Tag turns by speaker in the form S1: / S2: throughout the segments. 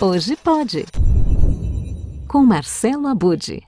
S1: Hoje pode. Com Marcelo Abude.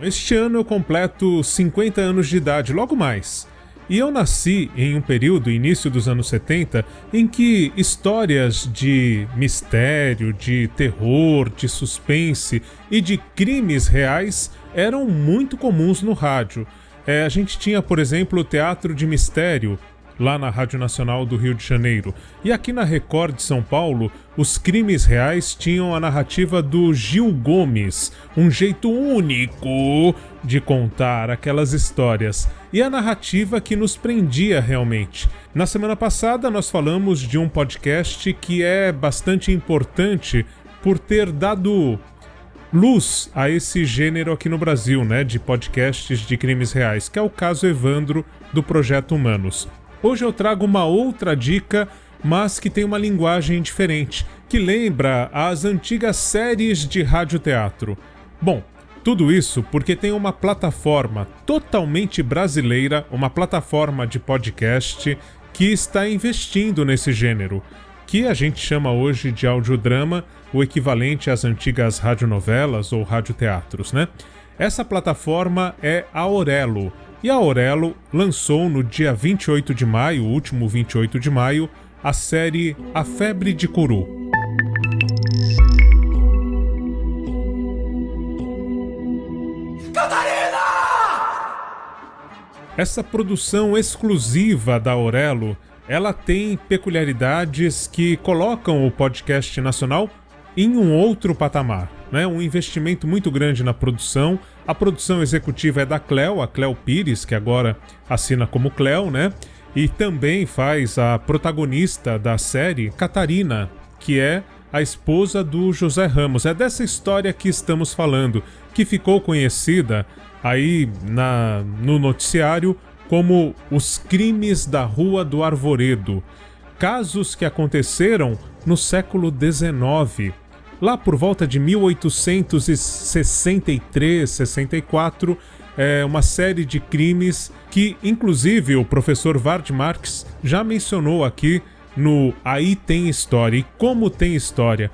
S2: Este ano eu completo 50 anos de idade, logo mais. E eu nasci em um período, início dos anos 70, em que histórias de mistério, de terror, de suspense e de crimes reais eram muito comuns no rádio. É, a gente tinha, por exemplo, o Teatro de Mistério, lá na Rádio Nacional do Rio de Janeiro. E aqui na Record de São Paulo, os crimes reais tinham a narrativa do Gil Gomes, um jeito único de contar aquelas histórias. E a narrativa que nos prendia realmente. Na semana passada, nós falamos de um podcast que é bastante importante por ter dado luz a esse gênero aqui no Brasil, né, de podcasts de crimes reais, que é o caso Evandro do Projeto Humanos. Hoje eu trago uma outra dica, mas que tem uma linguagem diferente, que lembra as antigas séries de radioteatro. Bom, tudo isso porque tem uma plataforma totalmente brasileira, uma plataforma de podcast que está investindo nesse gênero, que a gente chama hoje de audiodrama, o equivalente às antigas radionovelas ou radioteatros, né? Essa plataforma é a Aurelo e a Aurelo lançou no dia 28 de maio, o último 28 de maio, a série A Febre de Curu. Catarina! Essa produção exclusiva da Aurelo, ela tem peculiaridades que colocam o podcast nacional em um outro patamar né, um investimento muito grande na produção. A produção executiva é da Cleo, a Cleo Pires, que agora assina como Cleo, né? E também faz a protagonista da série, Catarina, que é a esposa do José Ramos. É dessa história que estamos falando, que ficou conhecida aí na, no noticiário como os crimes da Rua do Arvoredo. Casos que aconteceram no século XIX Lá por volta de 1863, 64, é uma série de crimes que, inclusive, o professor Vard Marx já mencionou aqui no Aí Tem História. E como tem história?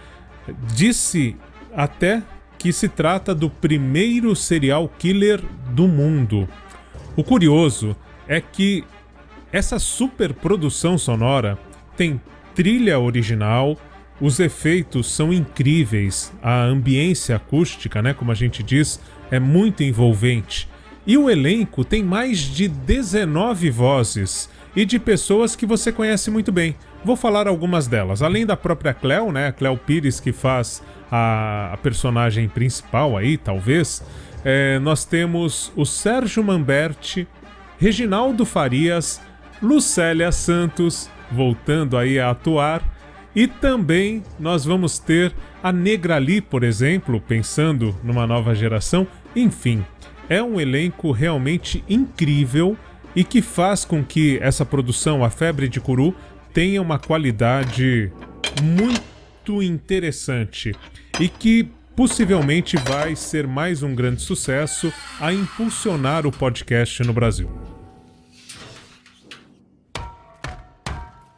S2: Disse até que se trata do primeiro serial killer do mundo. O curioso é que essa superprodução sonora tem trilha original, os efeitos são incríveis, a ambiência acústica, né, como a gente diz, é muito envolvente. E o elenco tem mais de 19 vozes e de pessoas que você conhece muito bem. Vou falar algumas delas. Além da própria Cleo, né, a Cleo Pires que faz a, a personagem principal aí, talvez, é, nós temos o Sérgio Mamberti, Reginaldo Farias, Lucélia Santos, voltando aí a atuar, e também nós vamos ter a Negrali, por exemplo, pensando numa nova geração. Enfim, é um elenco realmente incrível e que faz com que essa produção, A Febre de Curu, tenha uma qualidade muito interessante e que possivelmente vai ser mais um grande sucesso a impulsionar o podcast no Brasil.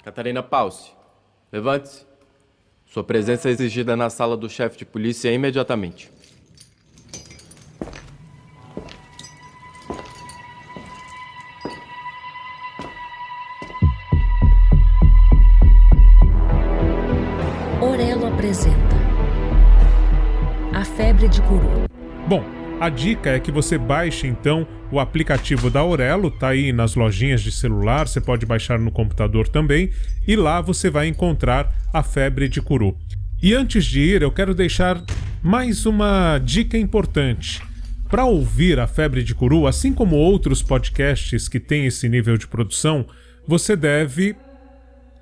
S3: Catarina Pause. Levante-se. Sua presença é exigida na sala do chefe de polícia imediatamente.
S1: Orelo apresenta A Febre de Curu.
S2: Bom, a dica é que você baixe então o aplicativo da Aurelo, tá aí nas lojinhas de celular, você pode baixar no computador também, e lá você vai encontrar a febre de curu. E antes de ir, eu quero deixar mais uma dica importante. Para ouvir a febre de curu, assim como outros podcasts que têm esse nível de produção, você deve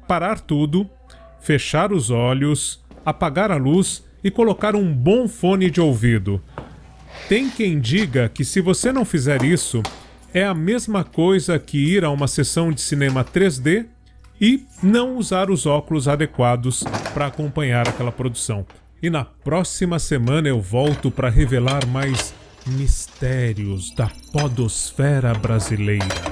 S2: parar tudo, fechar os olhos, apagar a luz e colocar um bom fone de ouvido. Tem quem diga que se você não fizer isso, é a mesma coisa que ir a uma sessão de cinema 3D e não usar os óculos adequados para acompanhar aquela produção. E na próxima semana eu volto para revelar mais mistérios da podosfera brasileira.